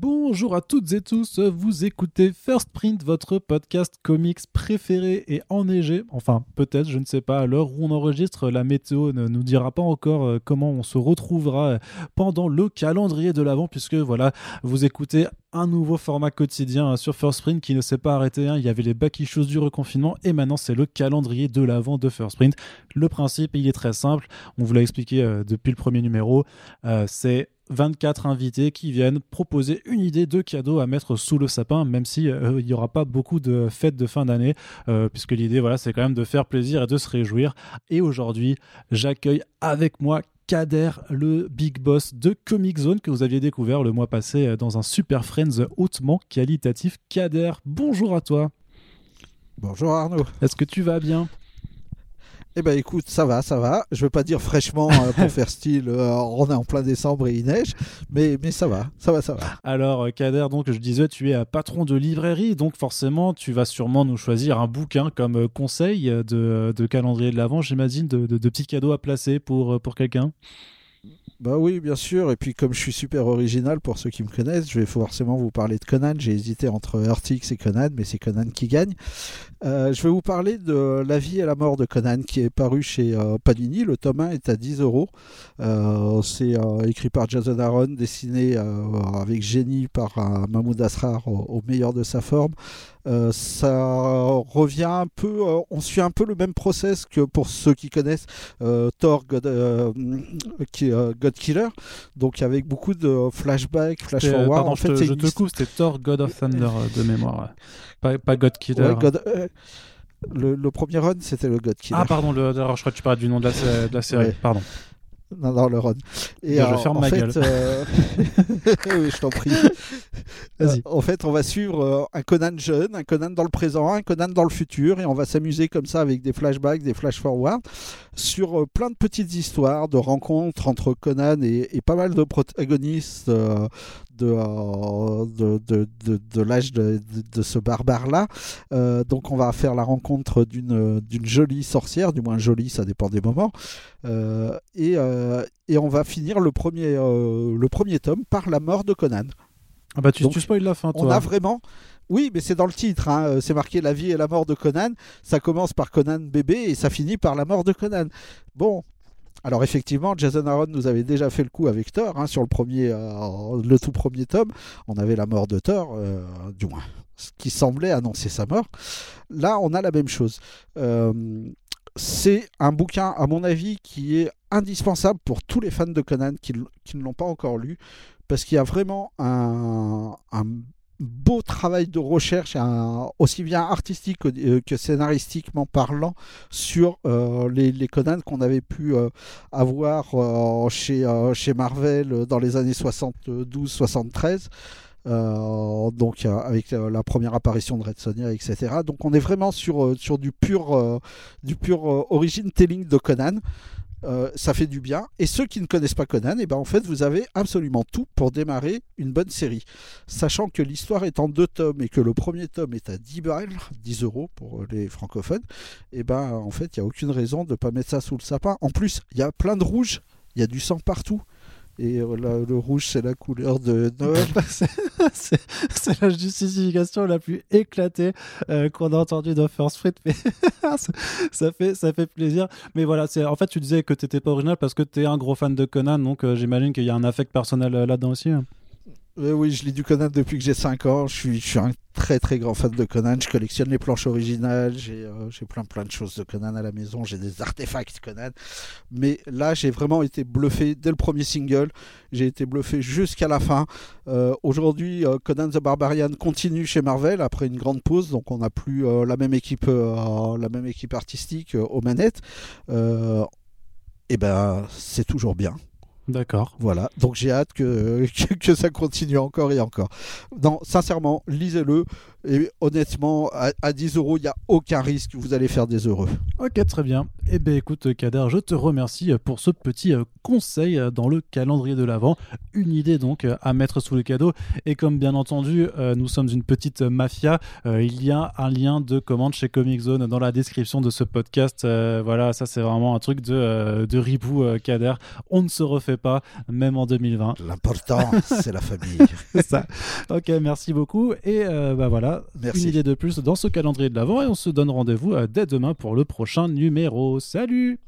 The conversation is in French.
Bonjour à toutes et tous, vous écoutez First Print, votre podcast comics préféré et enneigé. Enfin, peut-être, je ne sais pas, à l'heure où on enregistre, la météo ne nous dira pas encore euh, comment on se retrouvera pendant le calendrier de l'avant, puisque voilà, vous écoutez un nouveau format quotidien sur First Print qui ne s'est pas arrêté. Hein. Il y avait les back issues du reconfinement et maintenant c'est le calendrier de l'avant de First Print. Le principe, il est très simple. On vous l'a expliqué euh, depuis le premier numéro. Euh, c'est 24 invités qui viennent proposer une idée de cadeau à mettre sous le sapin, même si euh, il n'y aura pas beaucoup de fêtes de fin d'année, puisque l'idée, voilà, c'est quand même de faire plaisir et de se réjouir. Et aujourd'hui, j'accueille avec moi Kader, le big boss de Comic Zone que vous aviez découvert le mois passé euh, dans un Super Friends hautement qualitatif. Kader, bonjour à toi. Bonjour Arnaud. Est-ce que tu vas bien? Eh ben écoute, ça va, ça va. Je veux pas dire fraîchement euh, pour faire style, euh, on est en plein décembre et il neige, mais, mais ça va, ça va, ça va. Alors euh, Kader, donc je disais, tu es patron de librairie, donc forcément tu vas sûrement nous choisir un bouquin comme conseil de, calendrier de l'Avent, j'imagine, de, de, de, petits cadeaux à placer pour, pour quelqu'un. Bah oui, bien sûr. Et puis comme je suis super original pour ceux qui me connaissent, je vais forcément vous parler de Conan. J'ai hésité entre Artix et Conan, mais c'est Conan qui gagne. Euh, je vais vous parler de La vie et la mort de Conan qui est paru chez euh, Panini. Le tome 1 est à 10 euros. Euh, c'est écrit par Jason Aaron, dessiné avec génie par Mahmoud Asrar au, meilleur de sa forme. Ça revient un peu, on suit un peu le même process que pour ceux qui connaissent Thor God, qui, God, Killer, donc avec beaucoup de flashbacks, flash forward. en fait, je, te, coupe, c'était Thor God of Thunder de mémoire, pas, God Killer. Le, premier run, c'était le God Killer. Ah, pardon, le, je crois que tu parlais du nom de la, de la série, pardon. Non, non, le run. Et je ferme ma gueule. oui, je t'en prie. Euh, en fait, on va suivre euh, un Conan jeune, un Conan dans le présent, un Conan dans le futur, et on va s'amuser comme ça avec des flashbacks, des flash forward, sur euh, plein de petites histoires de rencontres entre Conan et, pas mal de protagonistes de, de, de, l'âge de, ce barbare-là. donc on va faire la rencontre d'une jolie sorcière, du moins jolie, ça dépend des moments. et, et on va finir premier, le premier tome par la mort de Conan. Ah bah tu, Donc, tu spoil la fin, toi. On a vraiment. Oui, mais c'est dans le titre. Hein. Euh, c'est marqué la vie et la mort de Conan. Ça commence par Conan bébé et ça finit par la mort de Conan. Bon. Alors effectivement, Jason Aaron nous avait déjà fait le coup avec Thor hein, sur le premier, euh, le tout premier tome. On avait la mort de Thor, euh, du moins, ce qui semblait annoncer sa mort. Là, on a la même chose. C'est un bouquin, à mon avis, qui est indispensable pour tous les fans de Conan qui ne l'ont pas encore lu parce qu'il y a vraiment un, beau travail de recherche, aussi bien artistique que, euh, scénaristiquement parlant, sur euh, les, Conan qu'on avait pu euh, avoir chez, chez Marvel dans les années 72-73. Donc avec la première apparition de Red Sonja, etc. Donc on est vraiment sur, sur du pur, du pur origin telling de Conan. Euh, ça fait du bien. Et ceux qui ne connaissent pas Conan, et eh ben en fait, vous avez absolument tout pour démarrer une bonne série. Sachant que l'histoire est en deux tomes et que le premier tome est à 10 balles, 10 euros pour les francophones, et eh ben en fait, il n'y a aucune raison de ne pas mettre ça sous le sapin. En plus, il y a plein de rouge, il y a du sang partout. Et euh, le rouge, c'est la couleur de Noël. c'est la justification la plus éclatée euh, qu'on a entendue dans First Fruit. Mais ça, fait, ça fait plaisir. Mais voilà, en fait, tu disais que tu n'étais pas original parce que tu es un gros fan de Conan. Donc euh, j'imagine qu'il y a un affect personnel là-dedans aussi. Hein. oui, je lis du Conan depuis que j'ai 5 ans. Je suis, je suis un très très grand fan de Conan. Je collectionne les planches originales. J'ai euh, plein plein de choses de Conan à la maison. J'ai des artefacts Conan. Mais là, j'ai vraiment été bluffé dès le premier single. J'ai été bluffé jusqu'à la fin. Euh, aujourd'hui, euh, Conan the Barbarian continue chez Marvel après une grande pause. Donc on n'a plus la même équipe, la même équipe artistique aux manettes. et ben, c'est toujours bien. D'accord. Voilà, donc j'ai hâte que, que, ça continue encore et encore. Non, sincèrement, lisez-le. Et honnêtement, à, à 10 euros, il n'y a aucun risque, vous allez faire des heureux. Ok, très bien. Eh bien, écoute, Kader, je te remercie pour ce petit euh, conseil euh, dans le calendrier de l'Avent. Une idée donc euh, à mettre sous le cadeau. Et comme bien entendu, euh, nous sommes une petite mafia, euh, il y a un lien de commande chez Comic Zone dans la description de ce podcast. Euh, voilà, ça c'est vraiment un truc de, euh, de ribou euh, Kader. On ne se refait pas, même en 2020. L'important, c'est la famille. C'est ça. Ok, merci beaucoup. Et euh, bah voilà, Merci. une idée de plus dans ce calendrier de l'Avent. Et on se donne rendez-vous euh, dès demain pour le prochain numéro. Salut